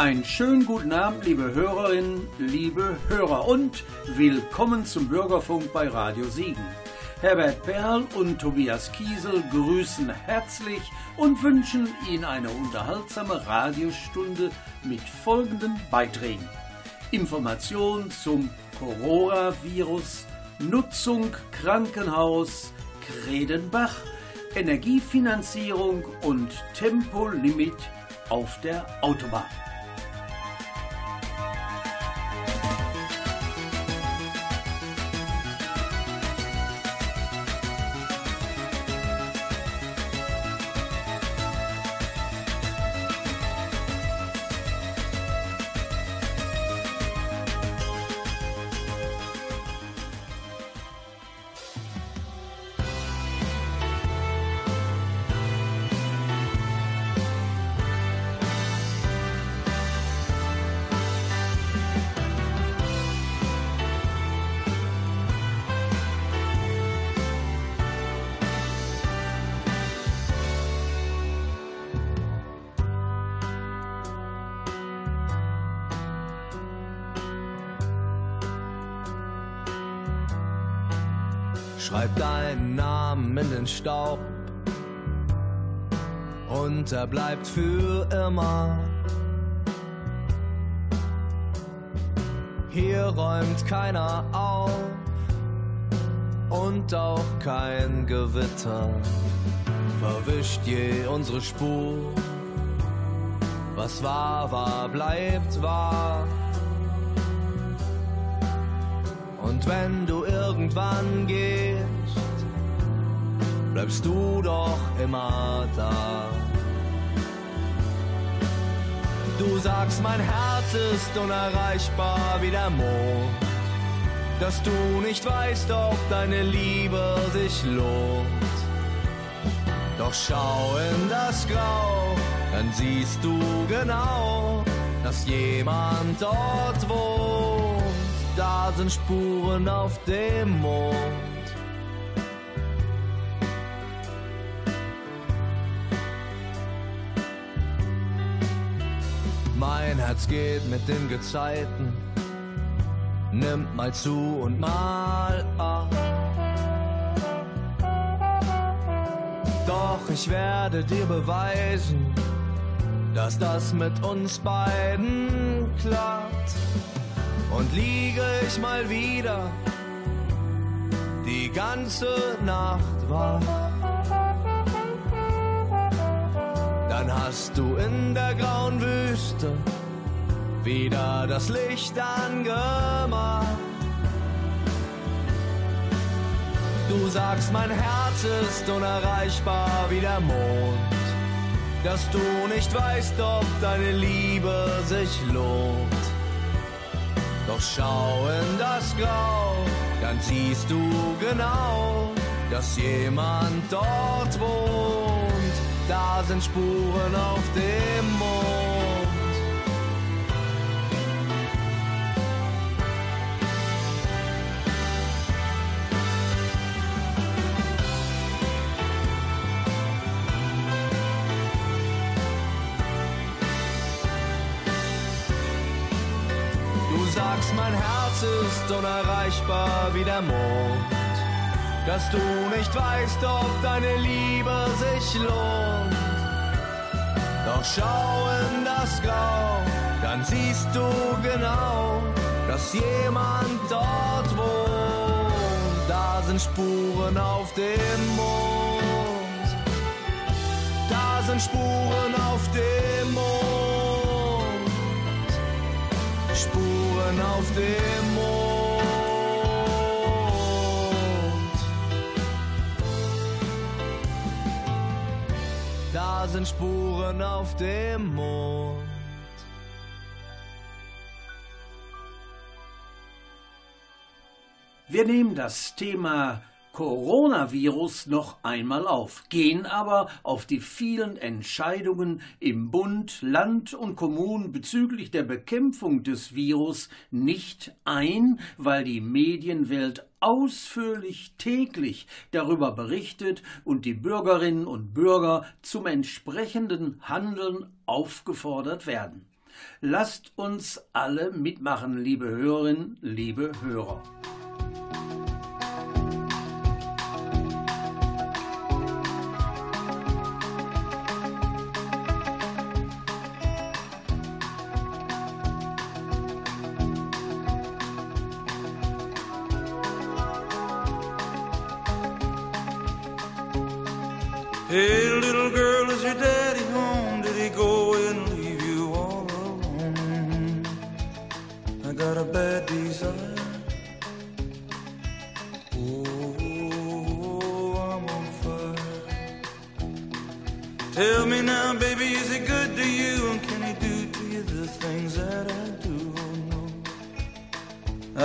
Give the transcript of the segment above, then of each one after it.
Einen schönen guten Abend, liebe Hörerinnen, liebe Hörer und willkommen zum Bürgerfunk bei Radio Siegen. Herbert Perl und Tobias Kiesel grüßen herzlich und wünschen Ihnen eine unterhaltsame Radiostunde mit folgenden Beiträgen. Information zum Coronavirus, Nutzung Krankenhaus Kredenbach, Energiefinanzierung und Tempolimit auf der Autobahn. Schreib deinen Namen in den Staub und er bleibt für immer. Hier räumt keiner auf und auch kein Gewitter verwischt je unsere Spur. Was war, war, bleibt wahr. Und wenn du irgendwann gehst, bleibst du doch immer da. Du sagst, mein Herz ist unerreichbar wie der Mond, dass du nicht weißt, ob deine Liebe sich lohnt. Doch schau in das Grau, dann siehst du genau, dass jemand dort wohnt da sind Spuren auf dem Mond. Mein Herz geht mit den Gezeiten, nimmt mal zu und mal ab. Doch ich werde dir beweisen, dass das mit uns beiden klappt und liege ich mal wieder die ganze Nacht wach. Dann hast du in der grauen Wüste wieder das Licht angemacht. Du sagst, mein Herz ist unerreichbar wie der Mond, dass du nicht weißt, ob deine Liebe sich lohnt. Doch schau in das Grau, dann siehst du genau, dass jemand dort wohnt. Da sind Spuren auf dem Mond. Herz ist unerreichbar wie der Mond. Dass du nicht weißt, ob deine Liebe sich lohnt. Doch schau in das Grau, dann siehst du genau, dass jemand dort wohnt. Da sind Spuren auf dem Mond. Da sind Spuren auf dem Mond. Spuren auf dem Mond. Da sind Spuren auf dem Mond. Wir nehmen das Thema Coronavirus noch einmal auf, gehen aber auf die vielen Entscheidungen im Bund, Land und Kommunen bezüglich der Bekämpfung des Virus nicht ein, weil die Medienwelt ausführlich täglich darüber berichtet und die Bürgerinnen und Bürger zum entsprechenden Handeln aufgefordert werden. Lasst uns alle mitmachen, liebe Hörerinnen, liebe Hörer.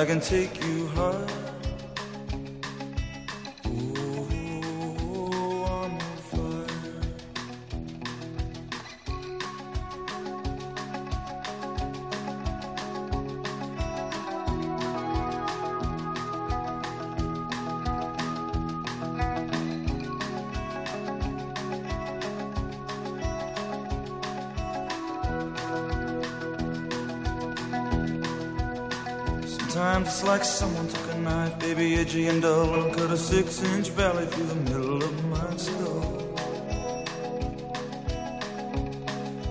I can take you baby, edgy and dull, and cut a six inch valley through the middle of my skull.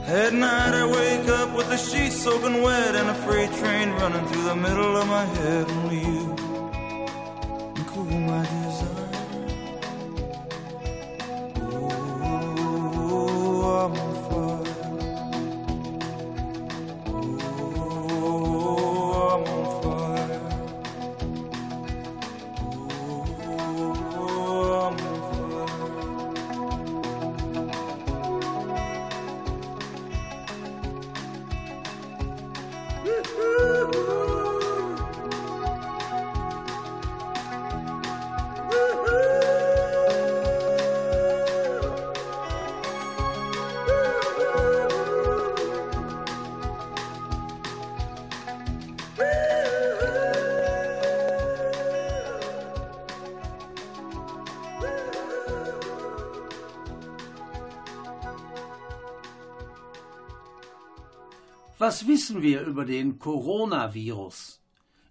At night I wake up with the sheets soaking wet and a freight train running through the middle of my head. Only you wissen wir über den Coronavirus?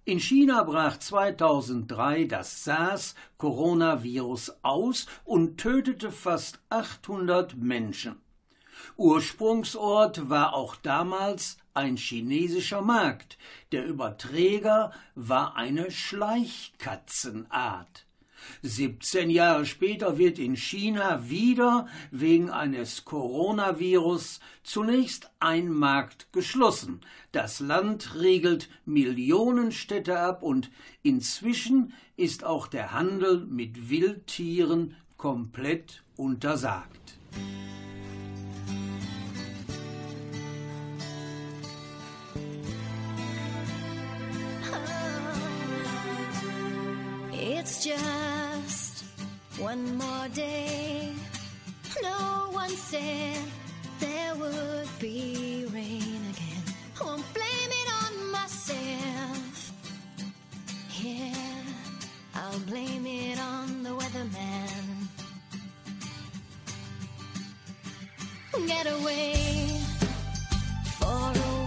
In China brach 2003 das SARS-Coronavirus aus und tötete fast 800 Menschen. Ursprungsort war auch damals ein chinesischer Markt. Der Überträger war eine Schleichkatzenart. 17 Jahre später wird in China wieder wegen eines Coronavirus zunächst ein Markt geschlossen. Das Land riegelt Millionen Städte ab und inzwischen ist auch der Handel mit Wildtieren komplett untersagt. It's just one more day. No one said there would be rain again. Won't blame it on myself. Yeah, I'll blame it on the weatherman. Get away for a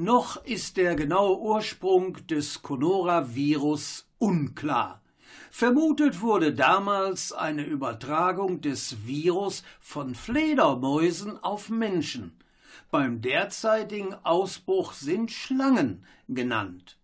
noch ist der genaue Ursprung des Coronavirus unklar. Vermutet wurde damals eine Übertragung des Virus von Fledermäusen auf Menschen. Beim derzeitigen Ausbruch sind Schlangen genannt.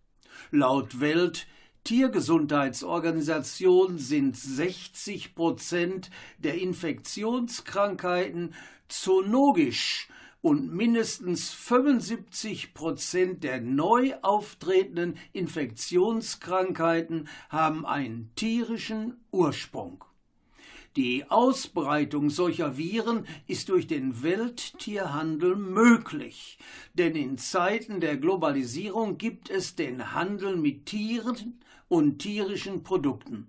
Laut Welt Tiergesundheitsorganisation sind 60 Prozent der Infektionskrankheiten zoonogisch, und mindestens 75 Prozent der neu auftretenden Infektionskrankheiten haben einen tierischen Ursprung. Die Ausbreitung solcher Viren ist durch den Welttierhandel möglich, denn in Zeiten der Globalisierung gibt es den Handel mit Tieren und tierischen Produkten.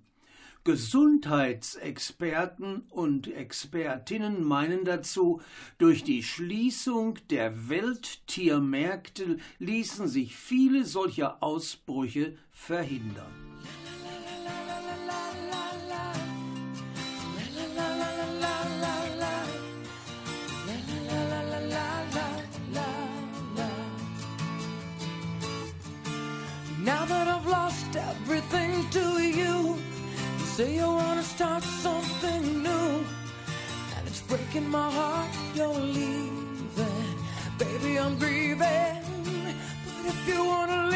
Gesundheitsexperten und Expertinnen meinen dazu, durch die Schließung der Welttiermärkte ließen sich viele solcher Ausbrüche verhindern. Say you wanna start something new, and it's breaking my heart you're leaving. Baby, I'm grieving, but if you wanna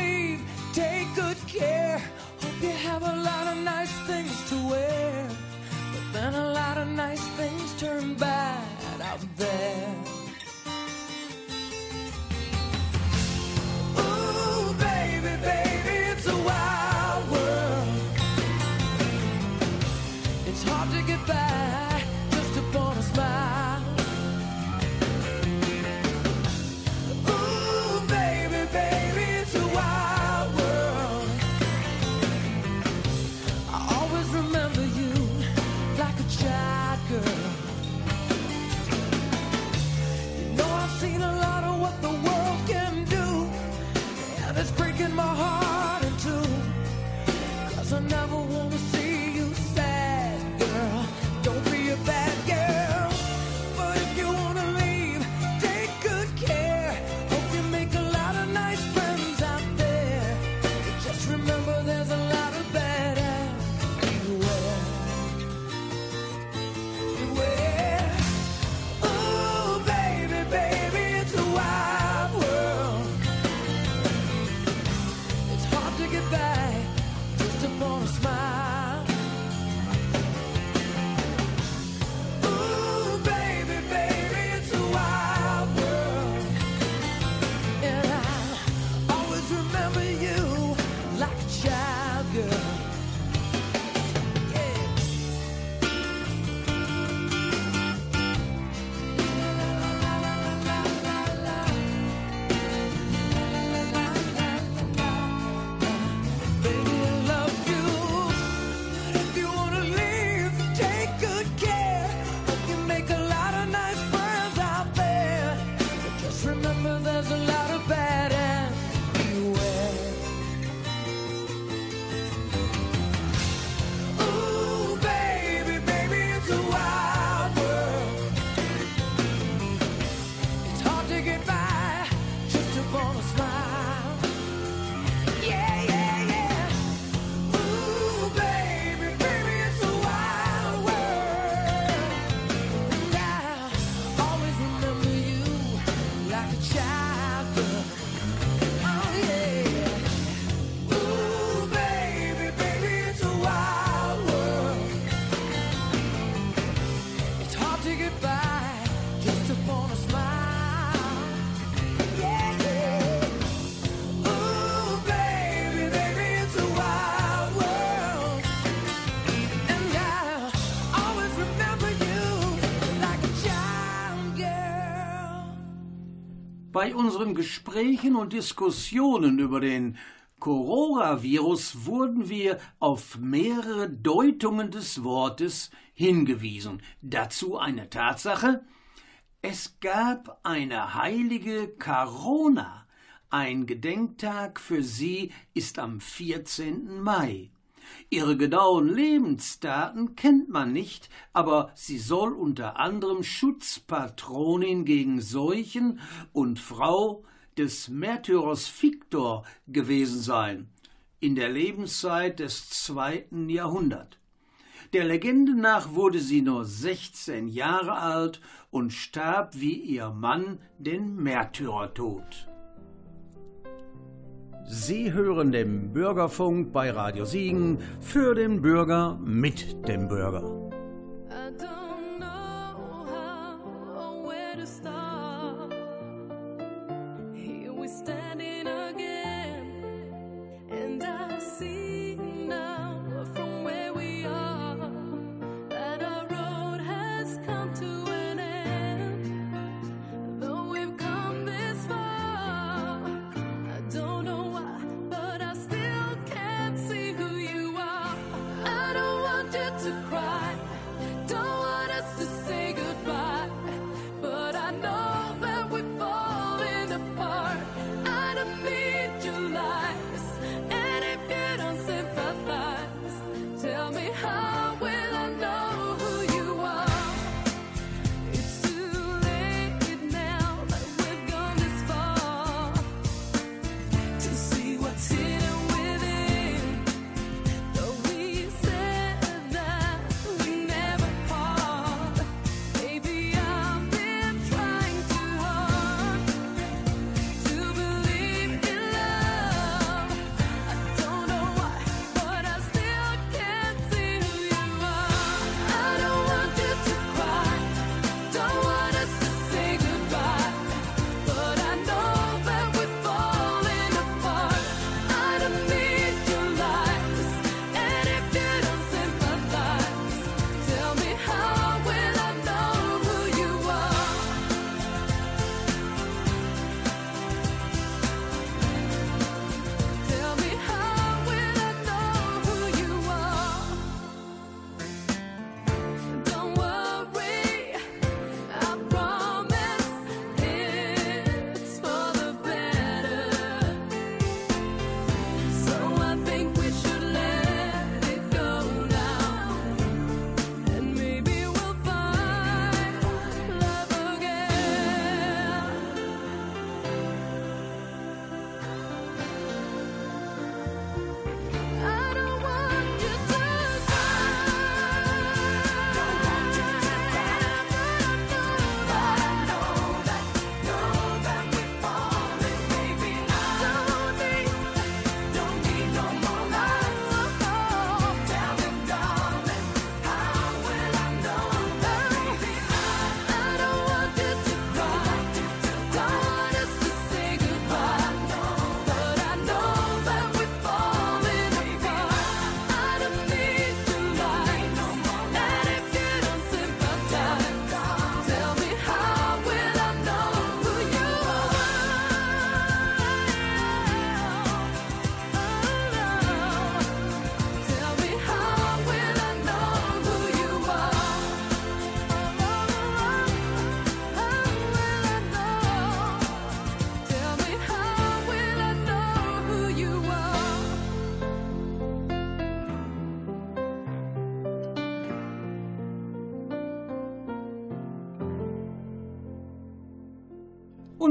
bei unseren Gesprächen und Diskussionen über den Coronavirus wurden wir auf mehrere Deutungen des Wortes hingewiesen. Dazu eine Tatsache. Es gab eine heilige Corona. Ein Gedenktag für sie ist am 14. Mai. Ihre genauen Lebensdaten kennt man nicht, aber sie soll unter anderem Schutzpatronin gegen Seuchen und Frau des Märtyrers Victor gewesen sein, in der Lebenszeit des zweiten Jahrhunderts. Der Legende nach wurde sie nur 16 Jahre alt und starb wie ihr Mann den Märtyrertod. Sie hören den Bürgerfunk bei Radio Siegen für den Bürger mit dem Bürger.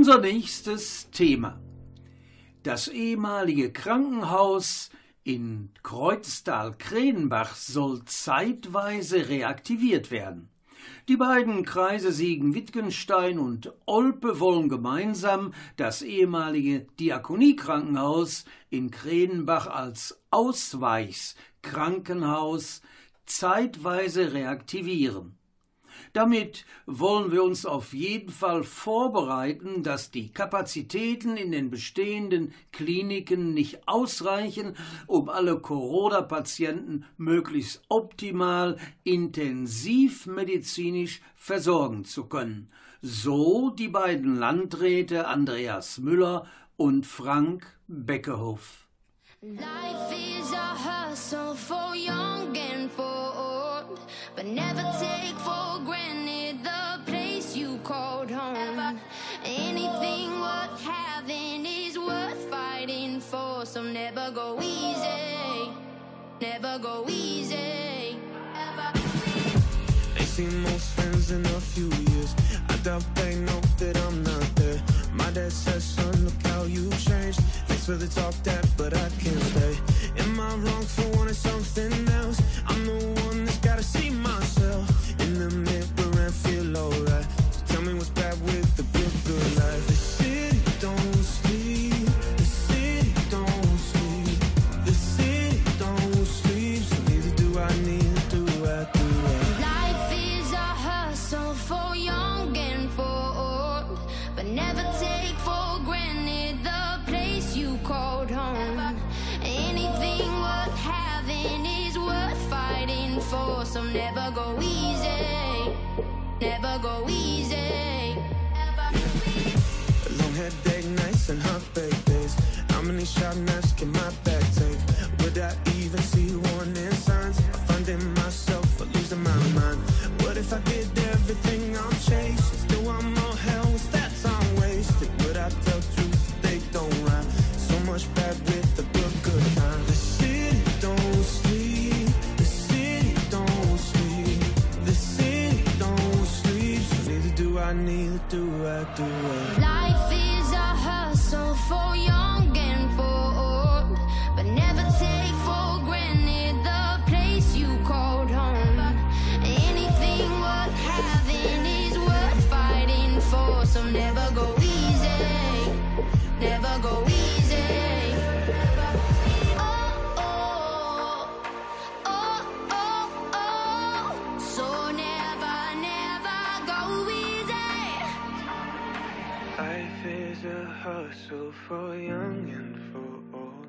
Unser nächstes Thema. Das ehemalige Krankenhaus in Kreuztal-Krenenbach soll zeitweise reaktiviert werden. Die beiden Kreise Siegen-Wittgenstein und Olpe wollen gemeinsam das ehemalige Diakoniekrankenhaus in Krenenbach als Ausweichskrankenhaus zeitweise reaktivieren. Damit wollen wir uns auf jeden Fall vorbereiten, dass die Kapazitäten in den bestehenden Kliniken nicht ausreichen, um alle Corona-Patienten möglichst optimal intensivmedizinisch versorgen zu können. So die beiden Landräte Andreas Müller und Frank Beckehoff. Life is a hustle for young and for But never take for granted the place you called home. Anything worth having is worth fighting for. So never go easy. Never go easy. Ever. Ain't seen most friends in a few years. I doubt they know that I'm not there. My dad says, son, look how you changed. For the talk that, but I can't stay. Am I wrong for wanting something else? I'm the one that's gotta see myself in the mirror and feel alright. So tell me what's bad with the good, good life. go eat. do I, do I? for young and for old.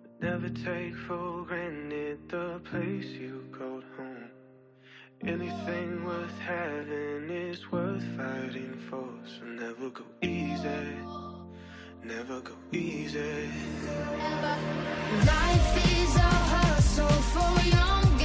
But never take for granted the place you called home. Anything worth having is worth fighting for. So never go easy. Never go easy. Life is a hustle for young.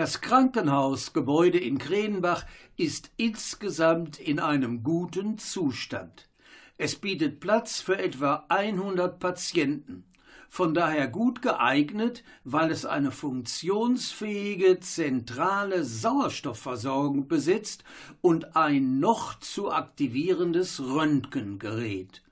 Das Krankenhausgebäude in Kredenbach ist insgesamt in einem guten Zustand. Es bietet Platz für etwa 100 Patienten, von daher gut geeignet, weil es eine funktionsfähige zentrale Sauerstoffversorgung besitzt und ein noch zu aktivierendes Röntgengerät.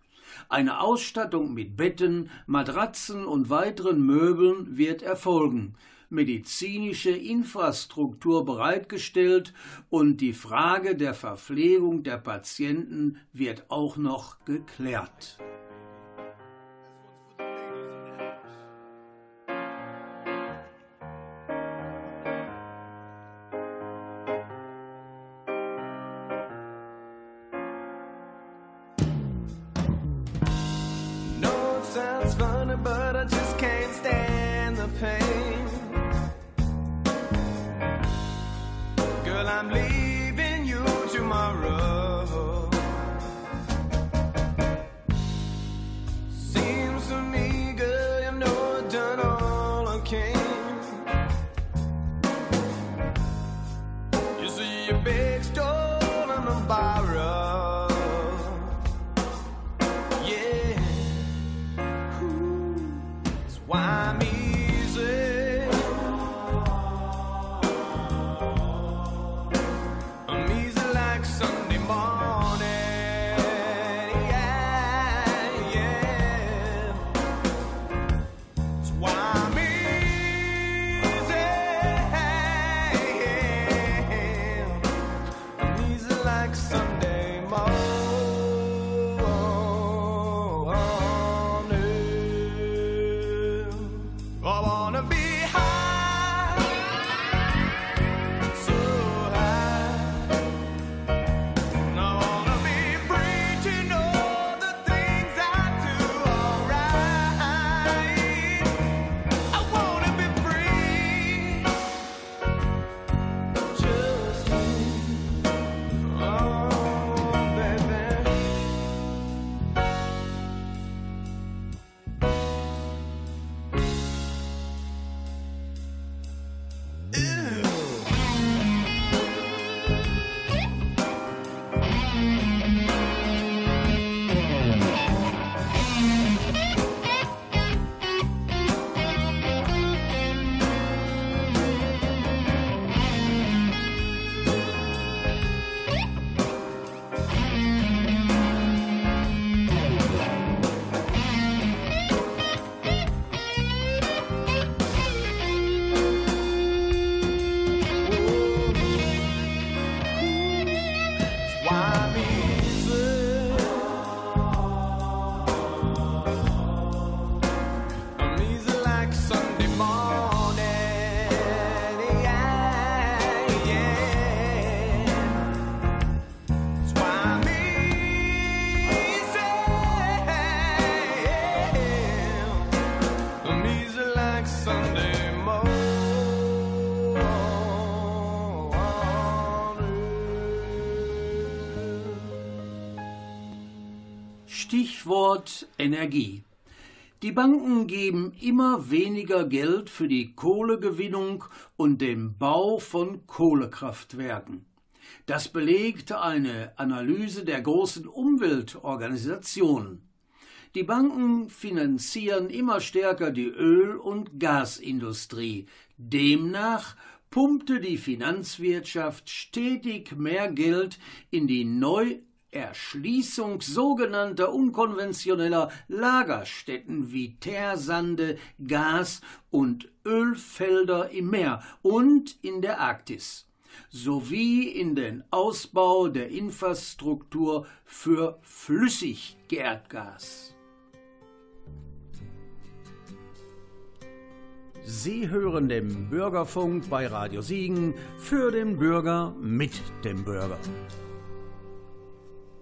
Eine Ausstattung mit Betten, Matratzen und weiteren Möbeln wird erfolgen medizinische Infrastruktur bereitgestellt und die Frage der Verpflegung der Patienten wird auch noch geklärt. Energie. Die Banken geben immer weniger Geld für die Kohlegewinnung und den Bau von Kohlekraftwerken. Das belegt eine Analyse der großen Umweltorganisationen. Die Banken finanzieren immer stärker die Öl- und Gasindustrie. Demnach pumpte die Finanzwirtschaft stetig mehr Geld in die Neuerschließung sogenannter unkonventioneller Lagerstätten wie Teersande, Gas- und Ölfelder im Meer und in der Arktis sowie in den Ausbau der Infrastruktur für Flüssigerdgas. Sie hören den Bürgerfunk bei Radio Siegen für den Bürger mit dem Bürger.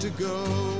to go.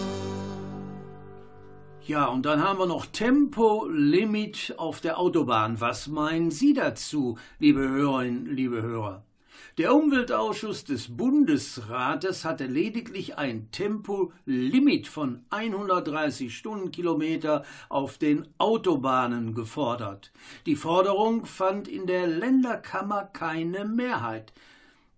Ja, und dann haben wir noch Tempolimit auf der Autobahn. Was meinen Sie dazu, liebe Hörerinnen, liebe Hörer? Der Umweltausschuss des Bundesrates hatte lediglich ein Tempolimit von 130 Stundenkilometer auf den Autobahnen gefordert. Die Forderung fand in der Länderkammer keine Mehrheit.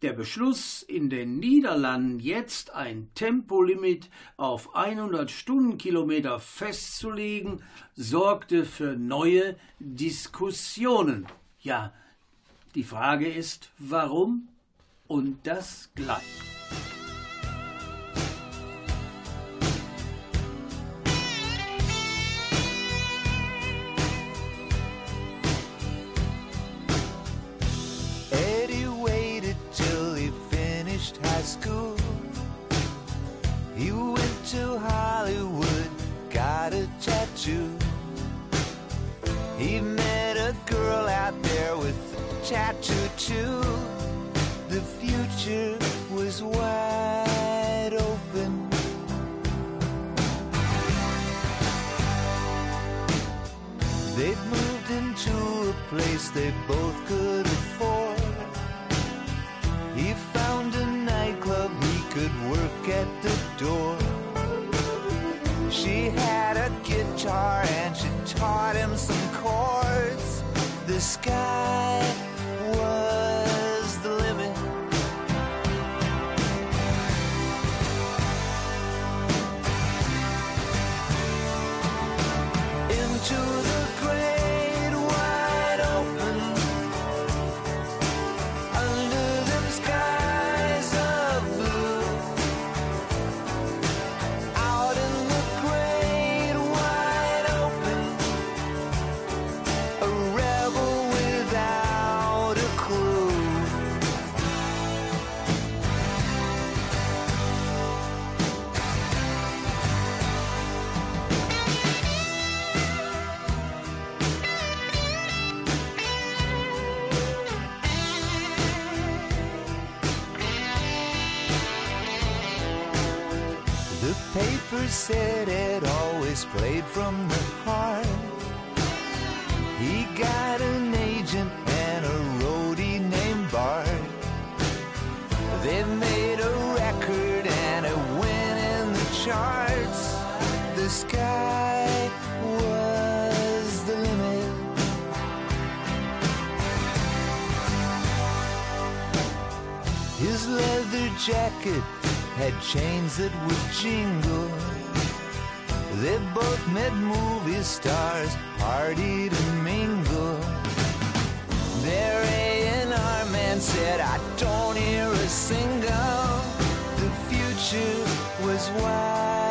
Der Beschluss, in den Niederlanden jetzt ein Tempolimit auf 100 Stundenkilometer festzulegen, sorgte für neue Diskussionen. Ja, die Frage ist, warum? Und das gleich. The paper said it always played from the heart. He got an agent and a roadie named Bart. They made a record and it went in the charts. The sky was the limit. His leather jacket had chains that would jingle. They both met movie stars, partied and mingled. Their A&R man said, I don't hear a single. The future was wide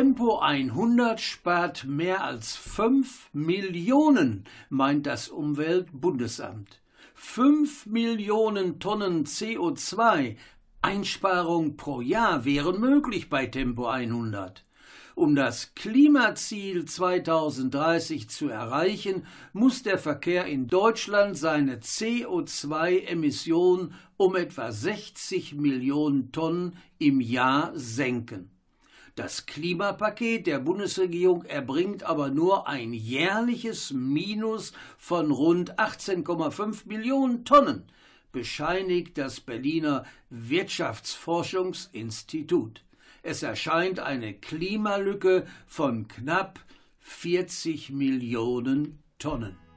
Tempo 100 spart mehr als 5 Millionen, meint das Umweltbundesamt. 5 Millionen Tonnen CO2 Einsparung pro Jahr wären möglich bei Tempo 100. Um das Klimaziel 2030 zu erreichen, muss der Verkehr in Deutschland seine CO2-Emissionen um etwa 60 Millionen Tonnen im Jahr senken. Das Klimapaket der Bundesregierung erbringt aber nur ein jährliches Minus von rund 18,5 Millionen Tonnen, bescheinigt das Berliner Wirtschaftsforschungsinstitut. Es erscheint eine Klimalücke von knapp 40 Millionen Tonnen.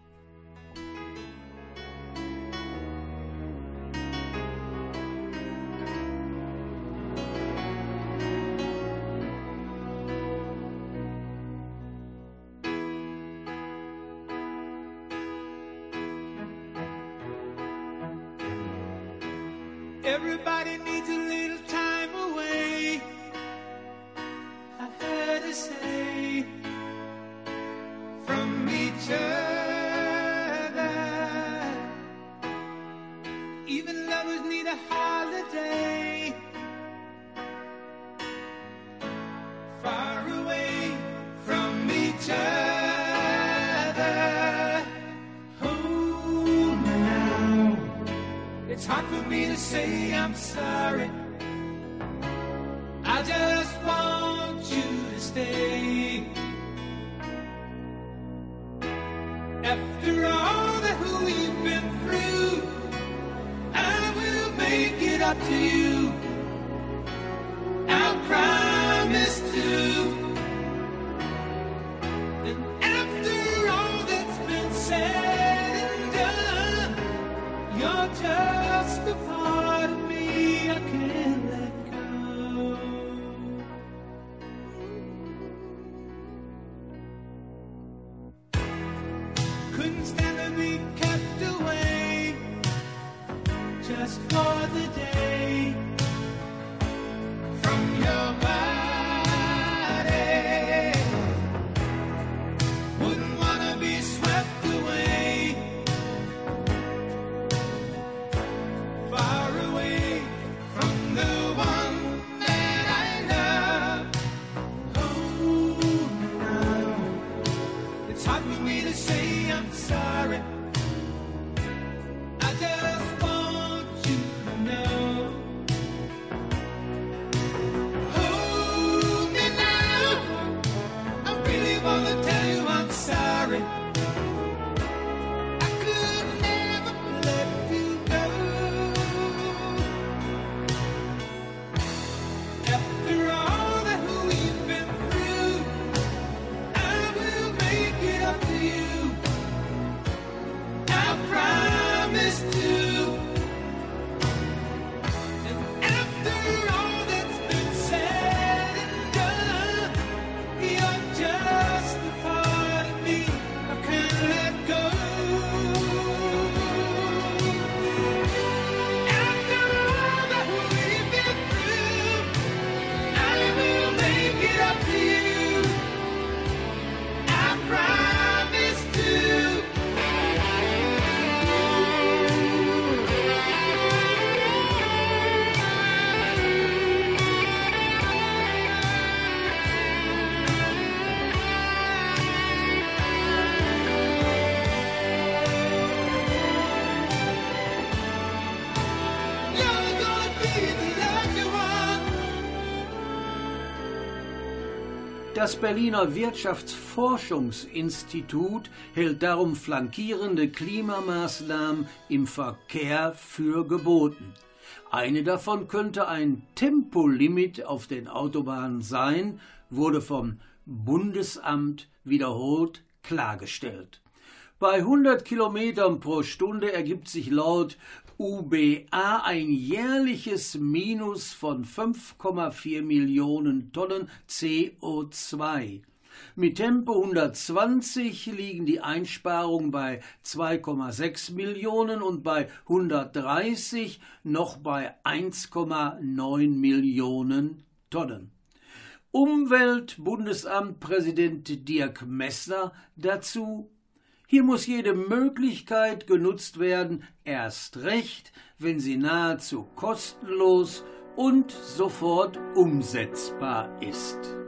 For me to say I'm sorry. Das Berliner Wirtschaftsforschungsinstitut hält darum flankierende Klimamaßnahmen im Verkehr für geboten. Eine davon könnte ein Tempolimit auf den Autobahnen sein, wurde vom Bundesamt wiederholt klargestellt. Bei 100 Kilometern pro Stunde ergibt sich laut UBA ein jährliches Minus von 5,4 Millionen Tonnen CO2. Mit Tempo 120 liegen die Einsparungen bei 2,6 Millionen und bei 130 noch bei 1,9 Millionen Tonnen. Umweltbundesamt Präsident Dirk Messner dazu hier muss jede Möglichkeit genutzt werden, erst recht, wenn sie nahezu kostenlos und sofort umsetzbar ist.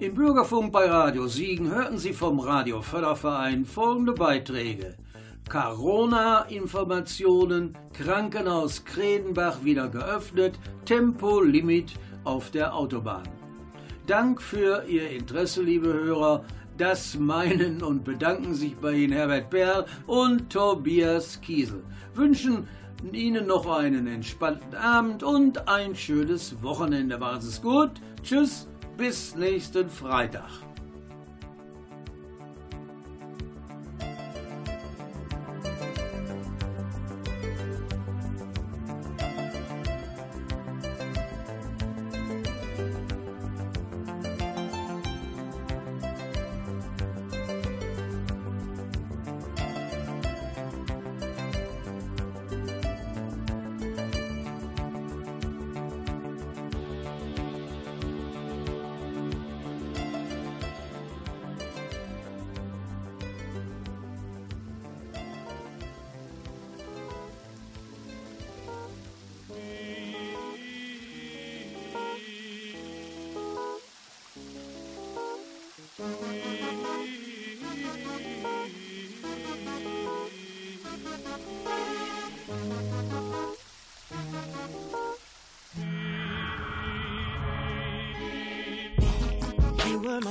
Im Bürgerfunk bei Radio Siegen hörten Sie vom Radio Förderverein folgende Beiträge. Corona-Informationen, Krankenhaus Kredenbach wieder geöffnet, Tempolimit auf der Autobahn. Dank für Ihr Interesse, liebe Hörer. Das meinen und bedanken sich bei Ihnen Herbert Perl und Tobias Kiesel. Wünschen Ihnen noch einen entspannten Abend und ein schönes Wochenende. Sie es gut. Tschüss, bis nächsten Freitag.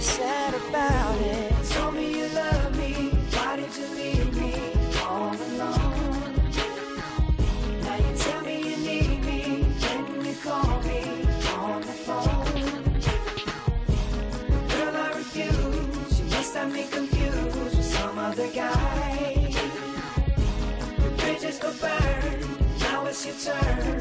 Sad about it? Told me you love me. Why did you leave me all alone? Now you tell me you need me when you call me on the phone. Girl, I refuse. You must have me confused with some other guy. Your bridges go burn. Now it's your turn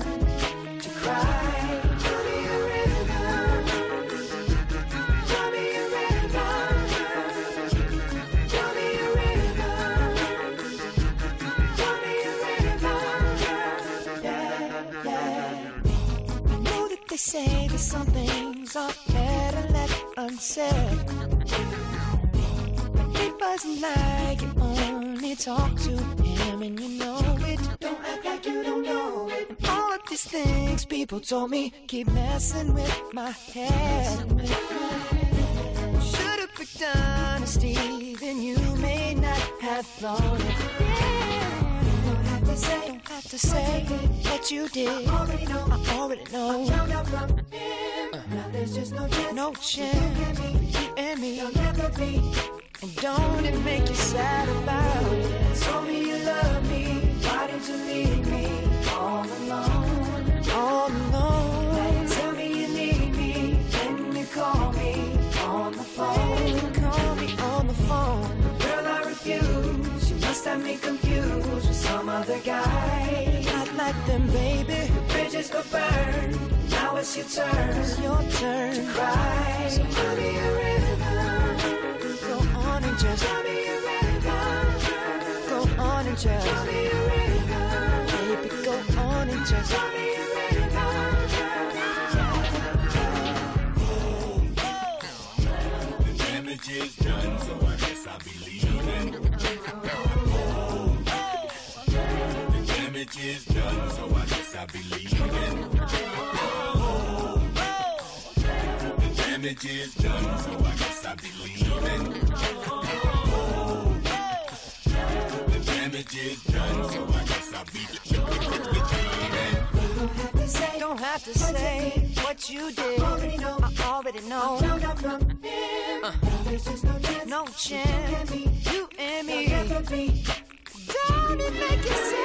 But it wasn't like you only talk to him and you know it. Don't act like you don't know it. And all of these things people told me keep messing with my head. Should've picked honesty, then you may not have thought it. Yeah. Don't have to say, don't have to say what you did. I already know. I already know. I found out from him. Uh. Now there's just no chance. No chance. You and me. There'll never be. And don't it make you sad about it? Told me you love me. Why did you leave me all alone? All alone. Now you tell me you need me. Then you call me on the phone. Must have me confused with some other guy. Not like them, baby. The bridges go burn. Now it's your turn. It's your turn to cry. So tell me a river. Go on and just tell me a river. Go on and just tell me a river. Baby, go on and just tell me a river. damage is done, so I guess I'll be leaving. Damage is done, so I guess I'll be leaving. The damage is done, so I guess I'll be leaving. The damage is done, so I guess I'll be leaving. Don't have to say what you did. I already know. I. Uh, no chance. You and me. Don't it make